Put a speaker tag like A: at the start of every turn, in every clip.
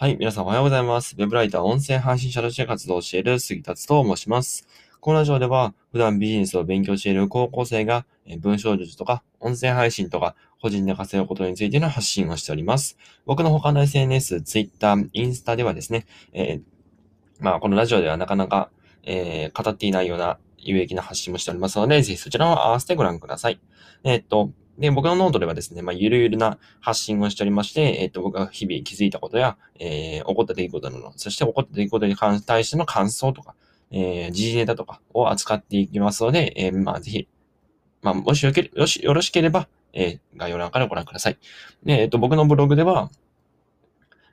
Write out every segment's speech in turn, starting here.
A: はい、皆さんおはようございます。ウェブライター、音声配信者として活動している杉達と申します。このラジオでは、普段ビジネスを勉強している高校生が、文章術とか、音声配信とか、個人で稼ぐことについての発信をしております。僕の他の SNS、Twitter、インスタではですね、えーまあ、このラジオではなかなか、えー語っていないような有益な発信もしておりますので、ぜひそちらを合わせてご覧ください。えーっと、で、僕のノートではですね、まあ、ゆるゆるな発信をしておりまして、えーっと、僕が日々気づいたことや、えー起こった出来事など、そして起こった出来事に関対しての感想とか、えー時事ネタとかを扱っていきますので、えーまあ、ぜひ、まあ、もしよけよしよろしければ、えー概要欄からご覧ください。で、えーっと、僕のブログでは、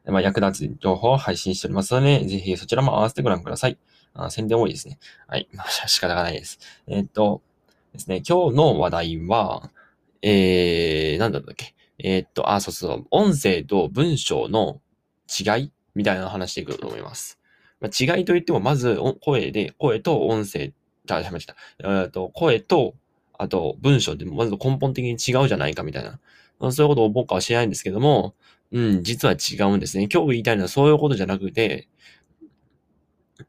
A: まあ、役立つ情報を配信しておりますので、ぜひそちらも合わせてご覧ください。あ宣伝多いですね。はい。まあ、仕方がないです。えーっと、ですね、今日の話題は、えー、なんだっけ？えーっと、あ、そうそう、音声と文章の違いみたいな話していくと思います。まあ、違いといっても、まず、声で、声と音声、あ、喋っちゃった。えっと、声と、あと、文章でまず根本的に違うじゃないかみたいな。そういうことを僕は知らないんですけども、うん、実は違うんですね。今日言いたいのはそういうことじゃなくて、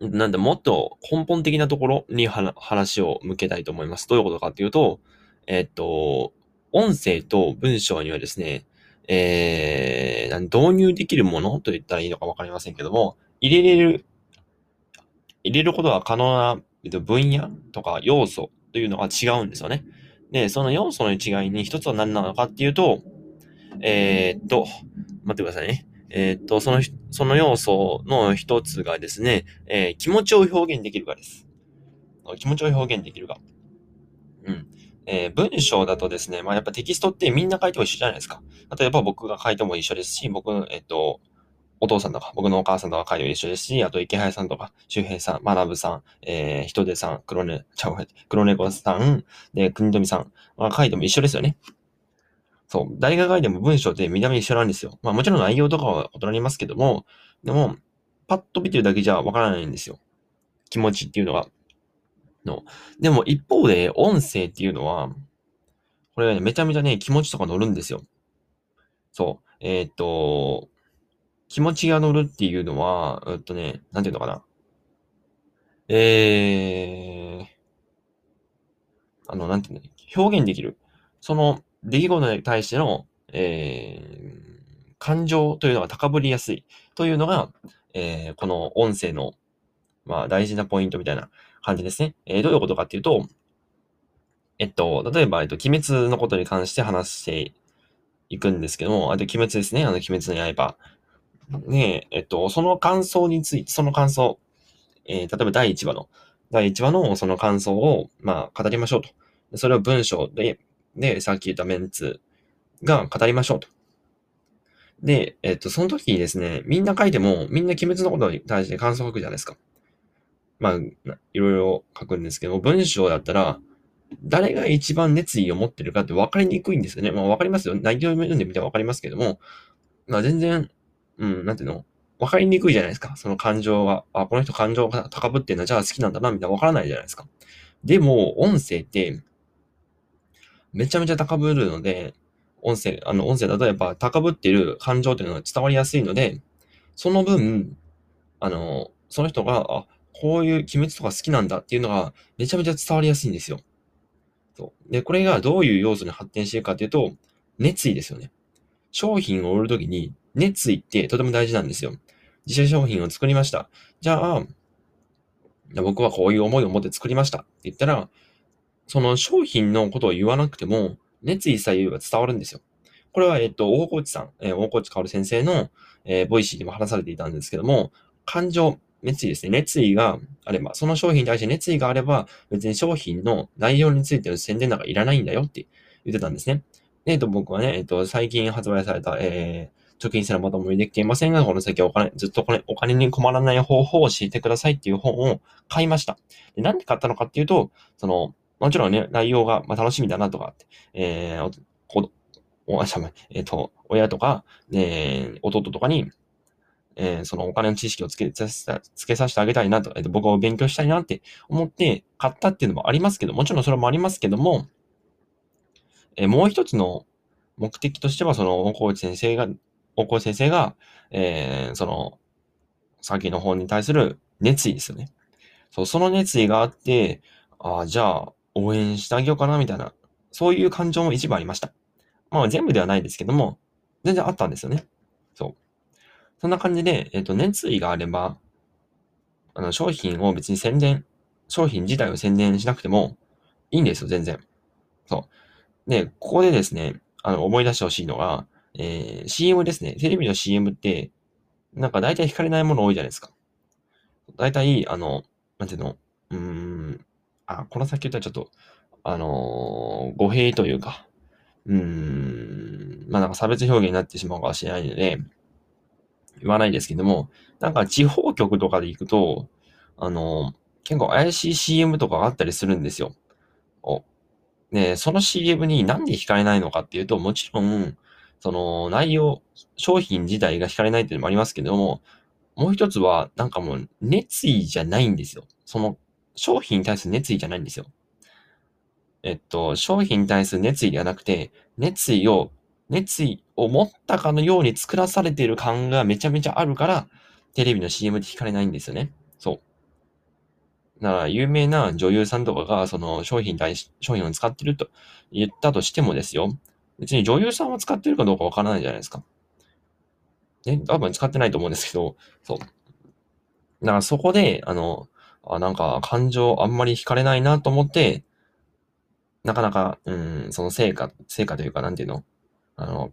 A: なんで、もっと根本的なところに話を向けたいと思います。どういうことかっていうと、えっと、音声と文章にはですね、えー、導入できるものと言ったらいいのかわかりませんけども、入れれる、入れることが可能な分野とか要素というのが違うんですよね。で、その要素の違いに一つは何なのかっていうと、えーっと、待ってくださいね。えーっと、その、その要素の一つがですね、えー気持ちを表現できるかです。気持ちを表現できるか。うん。えー文章だとですね、まあやっぱテキストってみんな書いても一緒じゃないですか。例えば僕が書いても一緒ですし、僕の、えっと、お父さんとか、僕のお母さんとか書いても一緒ですし、あと池原さんとか、周平さん、学さん、えー、人手さん、黒ね、ちゃう黒猫さん、で、国富さんが書いても一緒ですよね。そう。誰が書いても文章って見た目一緒なんですよ。まあもちろん内容とかは異なりますけども、でも、パッと見てるだけじゃわからないんですよ。気持ちっていうのが。の。でも一方で、音声っていうのは、これね、めちゃめちゃね、気持ちとか乗るんですよ。そう。えーっと、気持ちが乗るっていうのは、えっとね、なんていうのかな。えー、あの、なんていうの、表現できる。その出来事に対しての、えー、感情というのが高ぶりやすいというのが、えー、この音声の、まあ、大事なポイントみたいな感じですね。えー、どういうことかっていうと、えっと、例えば、えっと、鬼滅のことに関して話していくんですけども、あと、鬼滅ですね。あの、鬼滅の刃。ねえ、えっと、その感想について、その感想、えー例えば第1話の、第1話のその感想を、まあ、語りましょうと。それを文章で、で、さっき言ったメンツが語りましょうと。で、えっと、その時にですね、みんな書いても、みんな鬼滅のことに対して感想を書くじゃないですか。まあ、いろいろ書くんですけど、文章だったら、誰が一番熱意を持ってるかって分かりにくいんですよね。まあ、分かりますよ。内容を読んでみて分かりますけども、まあ、全然、うん、なんていうの？分かりにくいじゃないですか。その感情が、あ、この人感情が高ぶってんだ、じゃあ好きなんだな、みたいな分からないじゃないですか。でも、音声って、めちゃめちゃ高ぶるので、音声、あの、音声だとやっぱ高ぶってる感情というのが伝わりやすいので、その分、あの、その人が、あ、こういう鬼滅とか好きなんだっていうのがめちゃめちゃ伝わりやすいんですよ。そう。で、これがどういう要素に発展していくかっていうと、熱意ですよね。商品を売るときに熱意ってとても大事なんですよ。自社商品を作りました。じゃあ、僕はこういう思いを持って作りましたって言ったら、その商品のことを言わなくても、熱意さえ言えば伝わるんですよ。これは、えっと、大河内さん、えー大河内薫先生の、えーボイシーでも話されていたんですけども、感情、熱意ですね。熱意があれば、その商品に対して熱意があれば、別に商品の内容についての宣伝なんかいらないんだよって言ってたんですね。でえっと、僕はね、えっと、最近発売された、えー、貯金すらまともにできていませんが、この先お金、ずっとこれ、お金に困らない方法を教えてくださいっていう本を買いました。でなんで買ったのかっていうと、その、もちろんね、内容が、まあ、楽しみだなとかって、えー、おお、あ、しゃ、えっ、と、親とか、えー、弟とかに、えーそのお金の知識をつけさせたつけさせてあげたいなと、えっと僕を勉強したいなって思って買ったっていうのもありますけど、もちろんそれもありますけども、えーもう一つの目的としては、その、大河内先生が大越先生が、えー、その、先の方に対する熱意ですよね。そう、その熱意があって、ああ、じゃあ、応援してあげようかな、みたいな、そういう感情も一部ありました。まあ、全部ではないですけども、全然あったんですよね。そう。そんな感じで、えっ、ー、と、熱意があれば、あの、商品を別に宣伝、商品自体を宣伝しなくてもいいんですよ、全然。そう。で、ここでですね、あの、思い出してほしいのが、えー、CM ですね。テレビの CM って、なんか大体惹かれないもの多いじゃないですか。大体、あの、なんていうの、うーん、あ、この先言ったらちょっと、あのー、語弊というか、うーん、まあなんか差別表現になってしまうかもしれないので、言わないですけども、なんか地方局とかで行くと、あの、結構怪しい CM とかがあったりするんですよ。お。で、その CM になんで惹かれないのかっていうと、もちろん、その内容、商品自体が惹かれないっていうのもありますけども、もう一つは、なんかもう熱意じゃないんですよ。その商品に対する熱意じゃないんですよ。えっと、商品に対する熱意ではなくて、熱意を、熱意を持ったかのように作らされている感がめちゃめちゃあるから、テレビの CM で惹かれないんですよね。そう。だから、有名な女優さんとかが、その商品対商品を使ってると言ったとしてもですよ。別に女優さんは使ってるかどうかわからないじゃないですか。ね、多分使ってないと思うんですけど、そう。だからそこで、あの、あ、なんか感情あんまり惹かれないなと思って、なかなか、うん、その成果、成果というか、なんていうの？あの、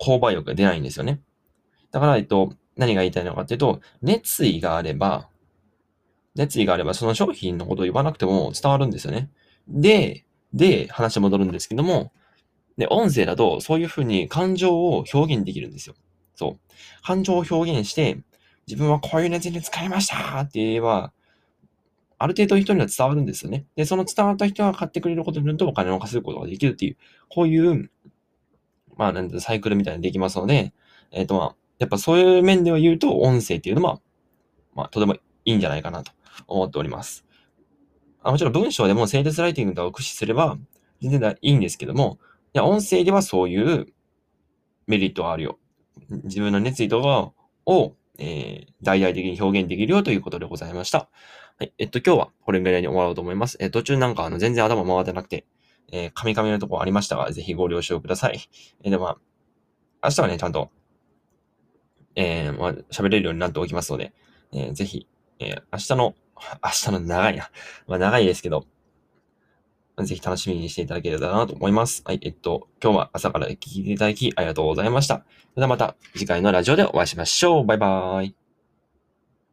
A: 購買欲が出ないんですよね。だから、えっと、何が言いたいのかっていうと、熱意があれば、熱意があれば、その商品のことを言わなくても伝わるんですよね。で、で、話戻るんですけども、で、音声だと、そういうふうに感情を表現できるんですよ。そう。感情を表現して、自分はこういう熱に使いましたって言えば、ある程度人には伝わるんですよね。で、その伝わった人が買ってくれることによってお金を稼ぐことができるっていう、こういう、まあ、なんてサイクルみたいにできますので、えっ、ー、とまあ、やっぱそういう面では言うと、音声っていうのは、まあ、とてもいいんじゃないかなと思っております。あもちろん文章でもセールスライティングとかを駆使すれば、全然いいんですけども、いや、音声ではそういうメリットがあるよ。自分の熱意とかを、えー、大々的に表現できるよということでございました。はい。えっと、今日はこれぐらいに終わろうと思います。えー、途中なんかあの全然頭回ってなくて、えー、カミカミのとこありましたが、ぜひご了承ください。えー、で、まあ、明日はね、ちゃんと、えー、まあ、喋れるようになっておきますので、えー、ぜひ、えー、明日の、明日の長いな。まあ、長いですけど、ぜひ楽しみにしていただければなと思います。はい。えっと、今日は朝から聞いていただきありがとうございました。それではまた次回のラジオでお会いしましょう。バイバーイ。